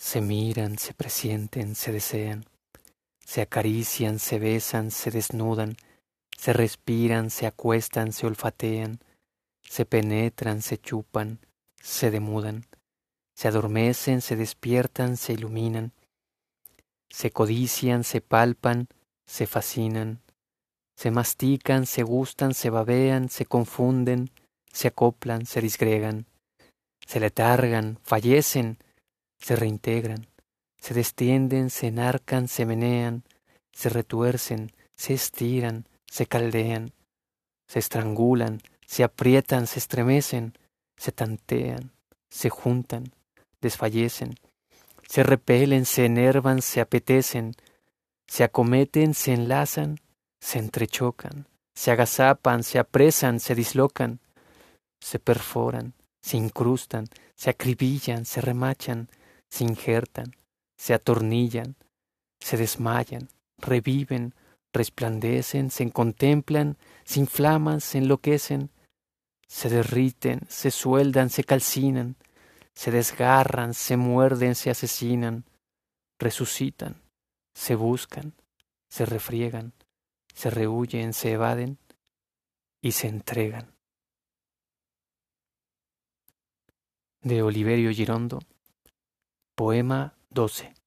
se miran, se presienten, se desean, se acarician, se besan, se desnudan, se respiran, se acuestan, se olfatean, se penetran, se chupan, se demudan, se adormecen, se despiertan, se iluminan, se codician, se palpan, se fascinan, se mastican, se gustan, se babean, se confunden, se acoplan, se disgregan, se letargan, fallecen, se reintegran, se destienden, se enarcan, se menean, se retuercen, se estiran, se caldean, se estrangulan, se aprietan, se estremecen, se tantean, se juntan, desfallecen, se repelen, se enervan, se apetecen, se acometen, se enlazan, se entrechocan, se agazapan, se apresan, se dislocan, se perforan, se incrustan, se acribillan, se remachan, se injertan, se atornillan, se desmayan, reviven, resplandecen, se contemplan, se inflaman, se enloquecen, se derriten, se sueldan, se calcinan, se desgarran, se muerden, se asesinan, resucitan, se buscan, se refriegan, se rehuyen, se evaden y se entregan. De Oliverio Girondo, poema 12.